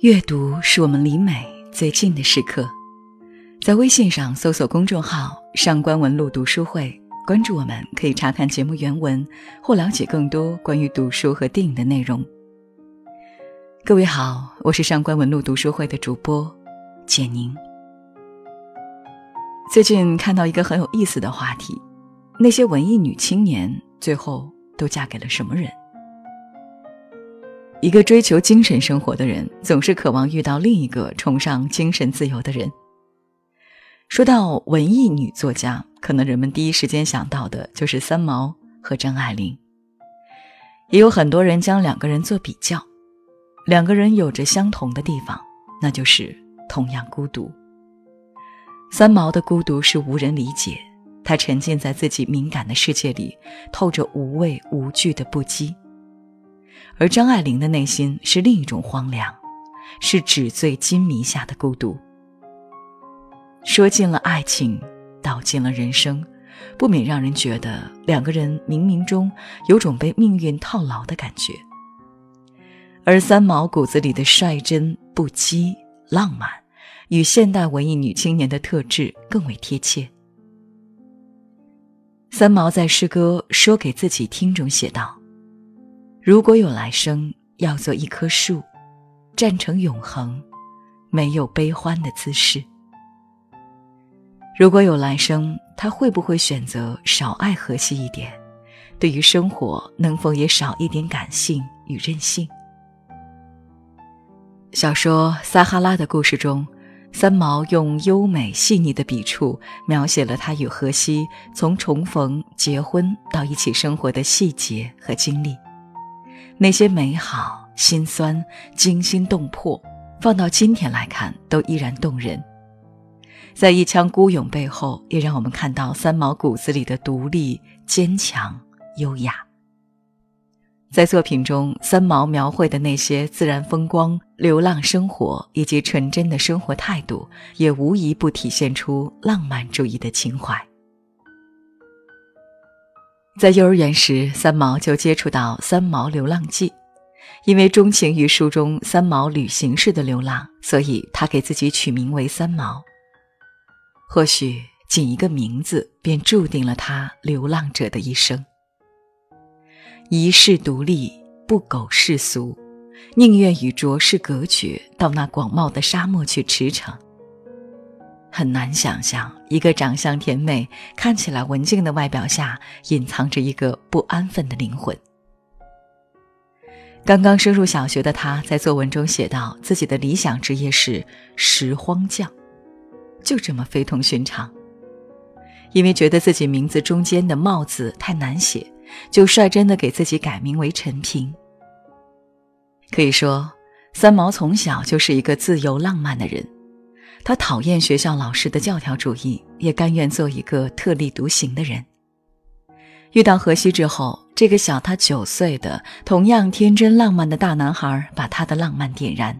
阅读是我们离美最近的时刻，在微信上搜索公众号“上官文露读书会”，关注我们，可以查看节目原文或了解更多关于读书和电影的内容。各位好，我是上官文露读书会的主播简宁。最近看到一个很有意思的话题：那些文艺女青年最后都嫁给了什么人？一个追求精神生活的人，总是渴望遇到另一个崇尚精神自由的人。说到文艺女作家，可能人们第一时间想到的就是三毛和张爱玲。也有很多人将两个人做比较，两个人有着相同的地方，那就是同样孤独。三毛的孤独是无人理解，她沉浸在自己敏感的世界里，透着无畏无惧的不羁。而张爱玲的内心是另一种荒凉，是纸醉金迷下的孤独。说尽了爱情，道尽了人生，不免让人觉得两个人冥冥中有种被命运套牢的感觉。而三毛骨子里的率真、不羁、浪漫，与现代文艺女青年的特质更为贴切。三毛在诗歌《说给自己听》中写道。如果有来生，要做一棵树，站成永恒，没有悲欢的姿势。如果有来生，他会不会选择少爱荷西一点？对于生活，能否也少一点感性与任性？小说《撒哈拉的故事》中，三毛用优美细腻的笔触，描写了他与荷西从重逢、结婚到一起生活的细节和经历。那些美好、心酸、惊心动魄，放到今天来看，都依然动人。在一腔孤勇背后，也让我们看到三毛骨子里的独立、坚强、优雅。在作品中，三毛描绘的那些自然风光、流浪生活以及纯真的生活态度，也无一不体现出浪漫主义的情怀。在幼儿园时，三毛就接触到《三毛流浪记》，因为钟情于书中三毛旅行式的流浪，所以他给自己取名为三毛。或许仅一个名字，便注定了他流浪者的一生。一世独立，不苟世俗，宁愿与浊世隔绝，到那广袤的沙漠去驰骋。很难想象，一个长相甜美、看起来文静的外表下，隐藏着一个不安分的灵魂。刚刚升入小学的他，在作文中写道：“自己的理想职业是拾荒匠。”就这么非同寻常。因为觉得自己名字中间的“帽”字太难写，就率真的给自己改名为陈平。可以说，三毛从小就是一个自由浪漫的人。他讨厌学校老师的教条主义，也甘愿做一个特立独行的人。遇到荷西之后，这个小他九岁的、同样天真浪漫的大男孩，把他的浪漫点燃。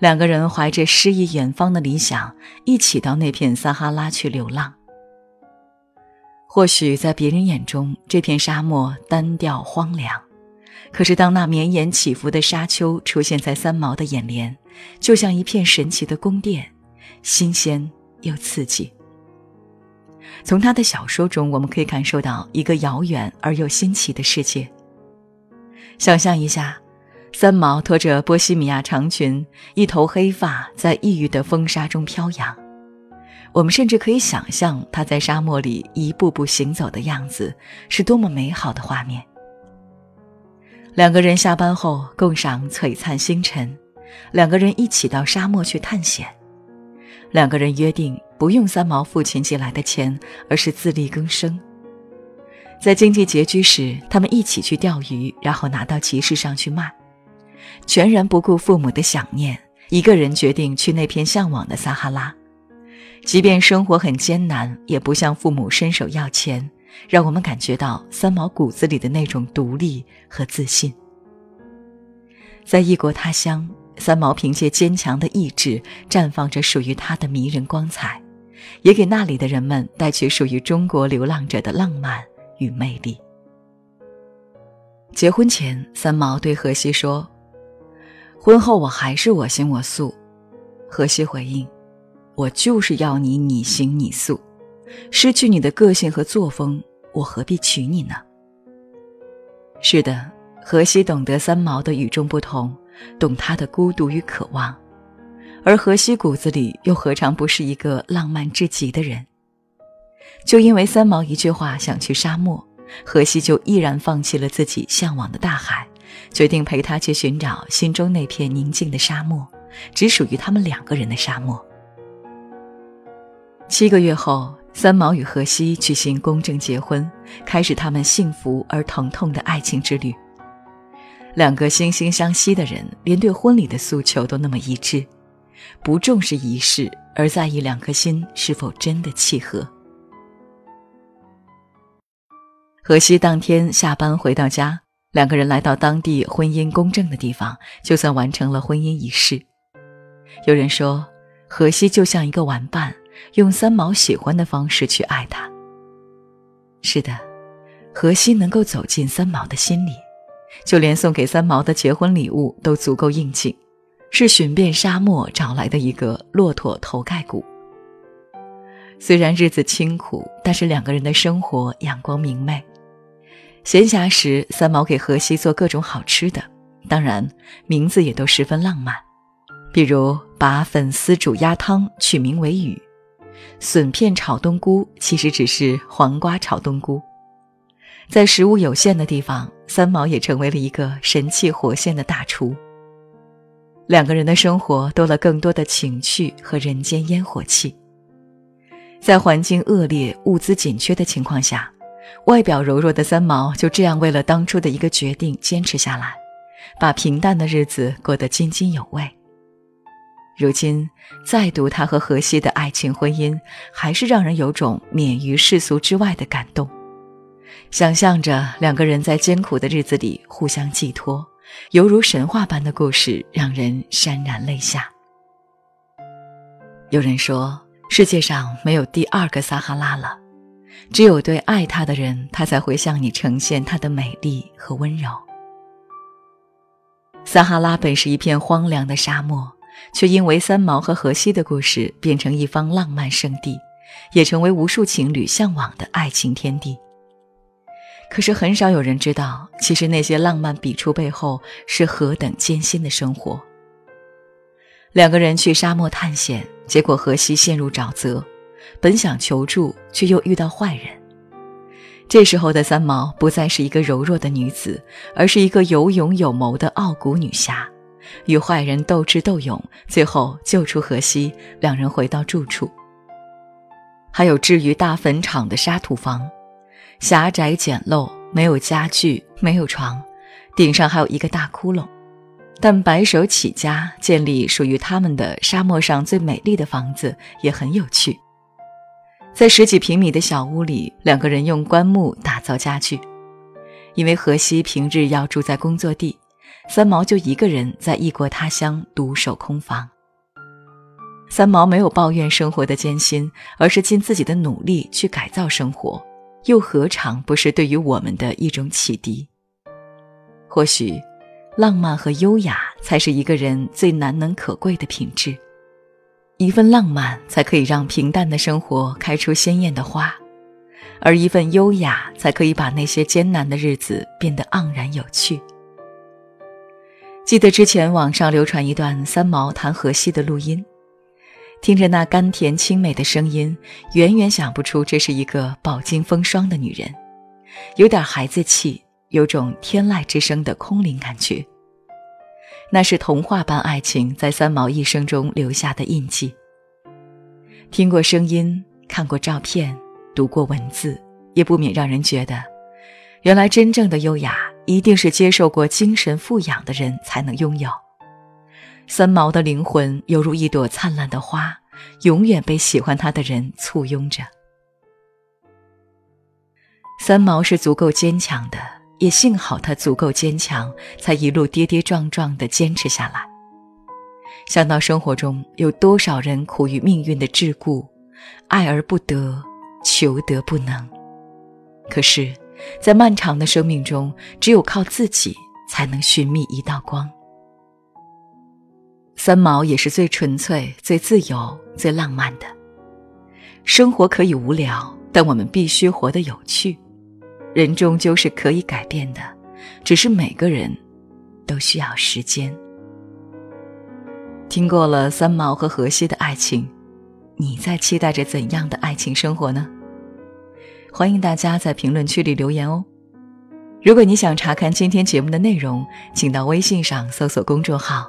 两个人怀着诗意远方的理想，一起到那片撒哈拉去流浪。或许在别人眼中，这片沙漠单调荒凉，可是当那绵延起伏的沙丘出现在三毛的眼帘，就像一片神奇的宫殿。新鲜又刺激。从他的小说中，我们可以感受到一个遥远而又新奇的世界。想象一下，三毛拖着波西米亚长裙，一头黑发在异域的风沙中飘扬。我们甚至可以想象他在沙漠里一步步行走的样子，是多么美好的画面。两个人下班后共赏璀璨星辰，两个人一起到沙漠去探险。两个人约定不用三毛父亲寄来的钱，而是自力更生。在经济拮据时，他们一起去钓鱼，然后拿到集市上去卖。全然不顾父母的想念，一个人决定去那片向往的撒哈拉。即便生活很艰难，也不向父母伸手要钱，让我们感觉到三毛骨子里的那种独立和自信。在异国他乡。三毛凭借坚强的意志，绽放着属于他的迷人光彩，也给那里的人们带去属于中国流浪者的浪漫与魅力。结婚前，三毛对荷西说：“婚后我还是我行我素。荷西回应：“我就是要你你行你素，失去你的个性和作风，我何必娶你呢？”是的，荷西懂得三毛的与众不同，懂他的孤独与渴望，而荷西骨子里又何尝不是一个浪漫至极的人？就因为三毛一句话想去沙漠，荷西就毅然放弃了自己向往的大海，决定陪他去寻找心中那片宁静的沙漠，只属于他们两个人的沙漠。七个月后，三毛与荷西举行公证结婚，开始他们幸福而疼痛的爱情之旅。两个惺惺相惜的人，连对婚礼的诉求都那么一致，不重视仪式，而在意两颗心是否真的契合。荷西当天下班回到家，两个人来到当地婚姻公证的地方，就算完成了婚姻仪式。有人说，荷西就像一个玩伴，用三毛喜欢的方式去爱他。是的，荷西能够走进三毛的心里，就连送给三毛的结婚礼物都足够应景，是寻遍沙漠找来的一个骆驼头盖骨。虽然日子清苦，但是两个人的生活阳光明媚。闲暇时，三毛给荷西做各种好吃的，当然名字也都十分浪漫，比如把粉丝煮鸭汤取名为“雨”，笋片炒冬菇其实只是黄瓜炒冬菇。在食物有限的地方，三毛也成为了一个神气活现的大厨。两个人的生活多了更多的情趣和人间烟火气。在环境恶劣、物资紧缺的情况下。外表柔弱的三毛就这样为了当初的一个决定坚持下来，把平淡的日子过得津津有味。如今再读他和荷西的爱情婚姻，还是让人有种免于世俗之外的感动。想象着两个人在艰苦的日子里互相寄托，犹如神话般的故事，让人潸然泪下。有人说，世界上没有第二个撒哈拉了。只有对爱他的人，他才会向你呈现他的美丽和温柔。撒哈拉本是一片荒凉的沙漠，却因为三毛和荷西的故事，变成一方浪漫圣地，也成为无数情侣向往的爱情天地。可是很少有人知道，其实那些浪漫笔触背后是何等艰辛的生活。两个人去沙漠探险，结果荷西陷入沼泽。本想求助，却又遇到坏人。这时候的三毛不再是一个柔弱的女子，而是一个有勇有谋的傲骨女侠，与坏人斗智斗勇，最后救出荷西，两人回到住处。还有置于大坟场的沙土房，狭窄简陋，没有家具，没有床，顶上还有一个大窟窿。但白手起家建立属于他们的沙漠上最美丽的房子，也很有趣。在十几平米的小屋里，两个人用棺木打造家具。因为荷西平日要住在工作地，三毛就一个人在异国他乡独守空房。三毛没有抱怨生活的艰辛，而是尽自己的努力去改造生活，又何尝不是对于我们的一种启迪？或许，浪漫和优雅才是一个人最难能可贵的品质。一份浪漫才可以让平淡的生活开出鲜艳的花，而一份优雅才可以把那些艰难的日子变得盎然有趣。记得之前网上流传一段三毛谈荷西的录音，听着那甘甜清美的声音，远远想不出这是一个饱经风霜的女人，有点孩子气，有种天籁之声的空灵感觉。那是童话般爱情在三毛一生中留下的印记。听过声音，看过照片，读过文字，也不免让人觉得，原来真正的优雅一定是接受过精神富养的人才能拥有。三毛的灵魂犹如一朵灿烂的花，永远被喜欢他的人簇拥着。三毛是足够坚强的。也幸好他足够坚强，才一路跌跌撞撞地坚持下来。想到生活中有多少人苦于命运的桎梏，爱而不得，求得不能。可是，在漫长的生命中，只有靠自己才能寻觅一道光。三毛也是最纯粹、最自由、最浪漫的。生活可以无聊，但我们必须活得有趣。人终究是可以改变的，只是每个人都需要时间。听过了三毛和荷西的爱情，你在期待着怎样的爱情生活呢？欢迎大家在评论区里留言哦。如果你想查看今天节目的内容，请到微信上搜索公众号。